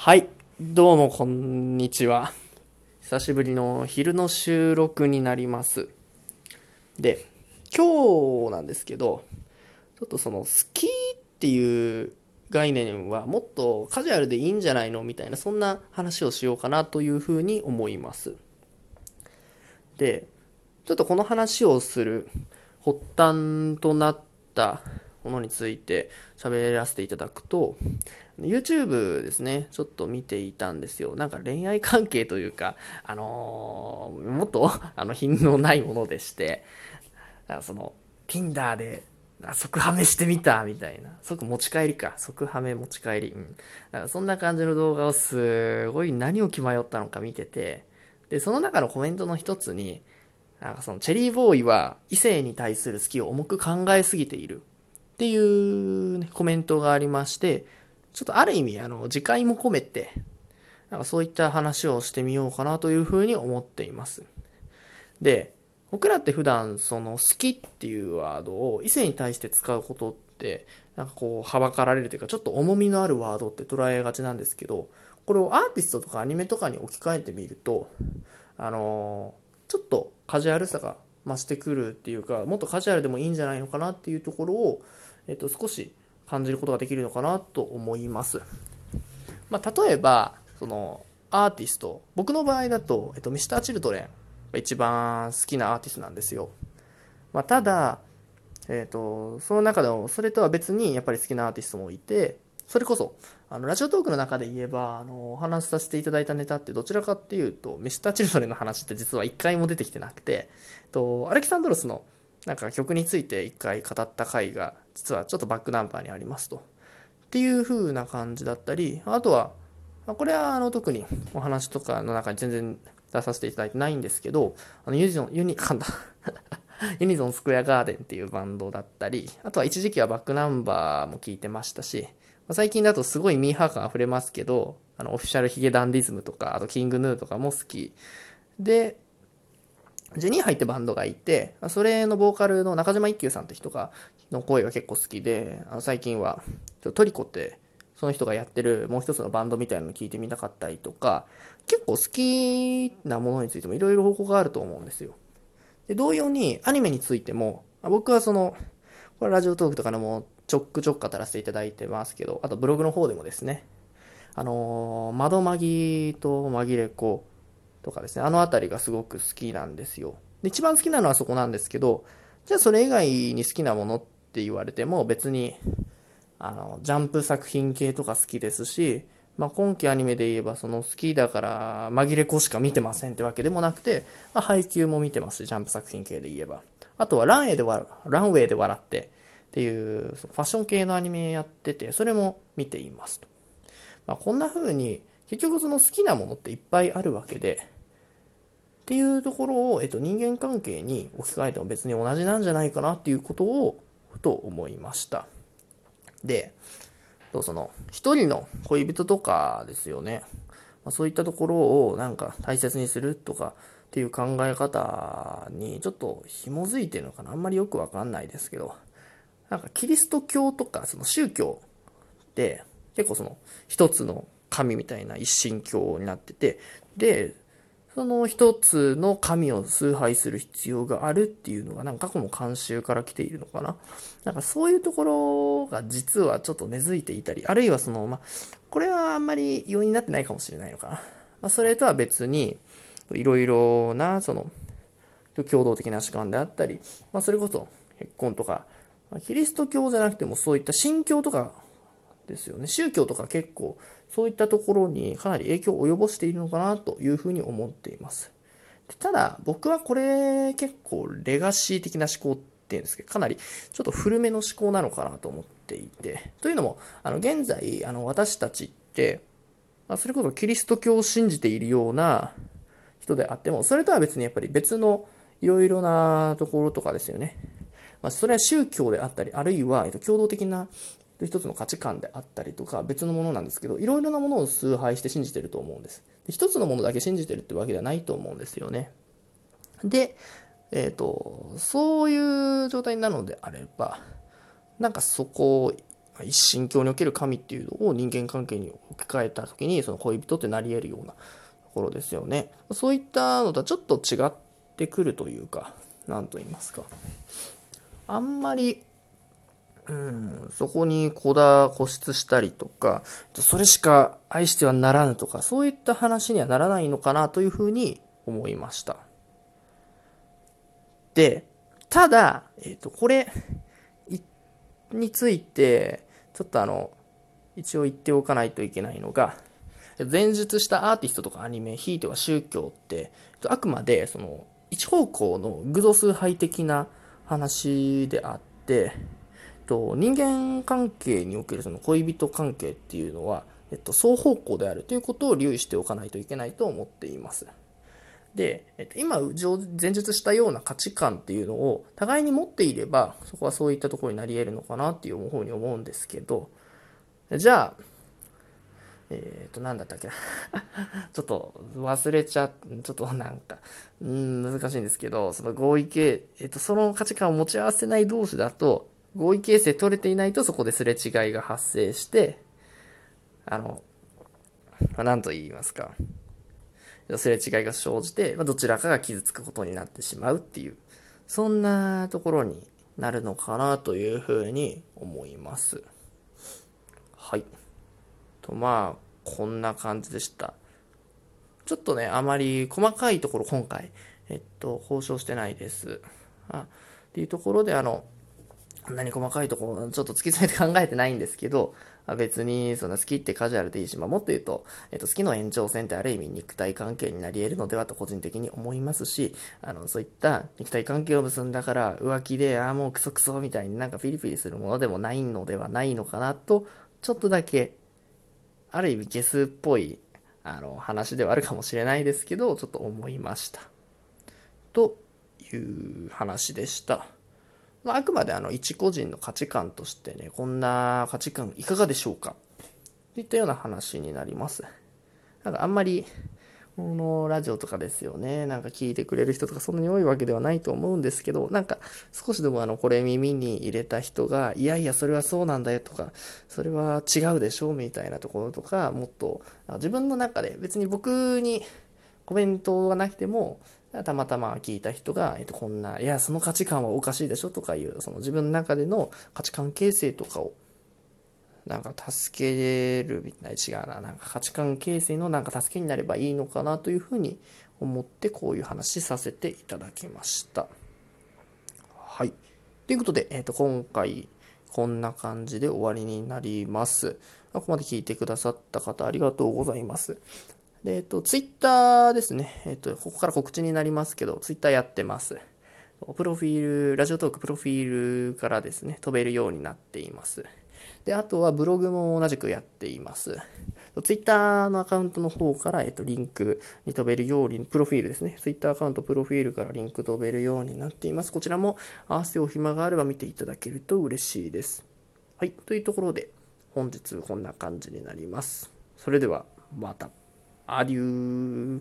はい、どうもこんにちは。久しぶりの昼の収録になります。で、今日なんですけど、ちょっとその好きっていう概念はもっとカジュアルでいいんじゃないのみたいな、そんな話をしようかなというふうに思います。で、ちょっとこの話をする発端となったものについて喋らせていただくと、YouTube ですね、ちょっと見ていたんですよ。なんか恋愛関係というか、あのーもっと、あの、品のないものでして、なんかその、Tinder で、即ハメしてみた、みたいな。即持ち帰りか。即ハメ持ち帰り。うん。なんかそんな感じの動画をすごい何を気迷ったのか見てて、で、その中のコメントの一つに、なんかそのチェリーボーイは異性に対する好きを重く考えすぎているっていう、ね、コメントがありまして、ちょっとある意味、あの、自戒も込めて、なんかそういった話をしてみようかなというふうに思っています。で、僕らって普段、その、好きっていうワードを異性に対して使うことって、なんかこう、はばかられるというか、ちょっと重みのあるワードって捉えがちなんですけど、これをアーティストとかアニメとかに置き換えてみると、あのちょっとカジュアルさが増してくるっていうか、もっとカジュアルでもいいんじゃないのかなっていうところを、えっと、少し感じることができるのかなと思います。まあ、例えば、その、アーティスト、僕の場合だと、えっと、ミスターチルドレンが一番好きなアーティストなんですよ。まあ、ただ、えっと、その中でも、それとは別にやっぱり好きなアーティストもいて、それこそ、あの、ラジオトークの中で言えば、あの、お話しさせていただいたネタってどちらかっていうと、ミスターチルドレンの話って実は一回も出てきてなくて、えっと、アレキサンドロスのなんか曲について一回語った回が、実はちょっとバックナンバーにありますと。っていう風な感じだったり、あとは、まこれはあの特にお話とかの中に全然出させていただいてないんですけど、あのユニゾン、ユニ、噛んだ。ユニゾンスクエアガーデンっていうバンドだったり、あとは一時期はバックナンバーも聞いてましたし、最近だとすごいミーハー感溢れますけど、あのオフィシャルヒゲダンディズムとか、あとキングヌーとかも好き。で、ジェニーハイってバンドがいて、それのボーカルの中島一休さんって人が、の声が結構好きで、あの最近は、トリコって、その人がやってるもう一つのバンドみたいなの聞いてみたかったりとか、結構好きなものについてもいろいろ方向があると思うんですよ。で、同様にアニメについても、僕はその、これラジオトークとかでもちょっくちょっかたらせていただいてますけど、あとブログの方でもですね、あのー、窓マギと紛れ子とかですね、あのあたりがすごく好きなんですよ。で、一番好きなのはそこなんですけど、じゃあそれ以外に好きなものって言われても別に、あの、ジャンプ作品系とか好きですし、まあ、今期アニメで言えば、その好きだから紛れ子しか見てませんってわけでもなくて、まあ、配給も見てますし、ジャンプ作品系で言えば。あとはランウェイで笑ランウェイで笑ってっていうファッション系のアニメやってて、それも見ていますと。まあ、こんな風に、結局その好きなものっていっぱいあるわけで、っていうところを、えっと、人間関係に置き換えても別に同じなんじゃないかなっていうことを、ふと思いました。で、その、一人の恋人とかですよね。まあ、そういったところをなんか大切にするとかっていう考え方にちょっと紐づいてるのかな。あんまりよくわかんないですけど、なんかキリスト教とかその宗教って結構その一つの神みたいな一神教になってて、で、その一つの神を崇拝する必要があるっていうのが、なんか過去の慣習から来ているのかな。なんかそういうところが実はちょっと根付いていたり、あるいはその、まあ、これはあんまり要因になってないかもしれないのかな。まあ、それとは別に、いろいろな、その、共同的な主観であったり、まあ、それこそ結婚とか、ま、キリスト教じゃなくてもそういった信教とかですよね。宗教とか結構そういったところにかなり影響を及ぼしているのかなというふうに思っています。ただ僕はこれ結構レガシー的な思考っていうんですけど、かなりちょっと古めの思考なのかなと思っていて。というのも、あの現在あの私たちって、まあ、それこそキリスト教を信じているような人であっても、それとは別にやっぱり別のいろいろなところとかですよね。まあ、それは宗教であったり、あるいは、共同的な一つの価値観であったりとか別のものなんですけどいろいろなものを崇拝して信じてると思うんです。で一つのものだけ信じてるってわけではないと思うんですよね。でえっ、とそういう状態なのであればなんかそこを一神教における神っていうのを人間関係に置き換えた時にその恋人ってなり得るようなところですよね。そういったのとはちょっと違ってくるというか何と言いますか。あんまりうん、そこにこだ、固執したりとか、それしか愛してはならぬとか、そういった話にはならないのかなというふうに思いました。で、ただ、えっ、ー、と、これについて、ちょっとあの、一応言っておかないといけないのが、前述したアーティストとかアニメ、ひいては宗教って、あくまでその一方向の偶像崇拝的な話であって、と、人間関係におけるその恋人関係っていうのは、えっと、双方向であるということを留意しておかないといけないと思っています。で、えっと、今、前述したような価値観っていうのを互いに持っていれば、そこはそういったところになり得るのかなっていうふうに思うんですけど、じゃあ、えっ、ー、と、なんだったっけな ちょっと忘れちゃ、ちょっとなんか、うん、難しいんですけど、その合意形、えっ、ー、と、その価値観を持ち合わせない同士だと、合意形成取れていないとそこですれ違いが発生して、あの、まあ、なんと言いますか、すれ違いが生じて、まあ、どちらかが傷つくことになってしまうっていう、そんなところになるのかなというふうに思います。はい。と、まあ、こんな感じでした。ちょっとね、あまり細かいところ今回、えっと、交渉してないです。あっていうところで、あの、こんなに細かいとこ、ちょっと突き詰めて考えてないんですけど、別に、その好きってカジュアルでいいし、まあ、もっと言うと、えっと、好きの延長線ってある意味肉体関係になり得るのではと個人的に思いますし、あの、そういった肉体関係を結んだから浮気で、ああ、もうクソクソみたいになんかピリピリするものでもないのではないのかなと、ちょっとだけ、ある意味ゲスっぽい、あの、話ではあるかもしれないですけど、ちょっと思いました。という話でした。まあ、あくまであの一個人の価値観としてね、こんな価値観いかがでしょうか？といったような話になります。なんかあんまり、このラジオとかですよね。なんか聞いてくれる人とかそんなに多いわけではないと思うんですけど、なんか少しでもあの、これ耳に入れた人が、いやいや、それはそうなんだよとか、それは違うでしょうみたいなところとか、もっと自分の中で別に僕にコメントがなくても、たまたま聞いた人が、えっと、こんな、いや、その価値観はおかしいでしょとかいう、その自分の中での価値観形成とかを、なんか助けれるみたいな違うな、なんか価値観形成のなんか助けになればいいのかなというふうに思ってこういう話させていただきました。はい。ということで、えっ、と、今回こんな感じで終わりになります。ここまで聞いてくださった方ありがとうございます。で、えっと、ツイッターですね。えっと、ここから告知になりますけど、ツイッターやってます。プロフィール、ラジオトークプロフィールからですね、飛べるようになっています。で、あとはブログも同じくやっています。ツイッターのアカウントの方から、えっと、リンクに飛べるように、プロフィールですね。ツイッターアカウント、プロフィールからリンク飛べるようになっています。こちらも合わせお暇があれば見ていただけると嬉しいです。はい。というところで、本日こんな感じになります。それでは、また。Adieu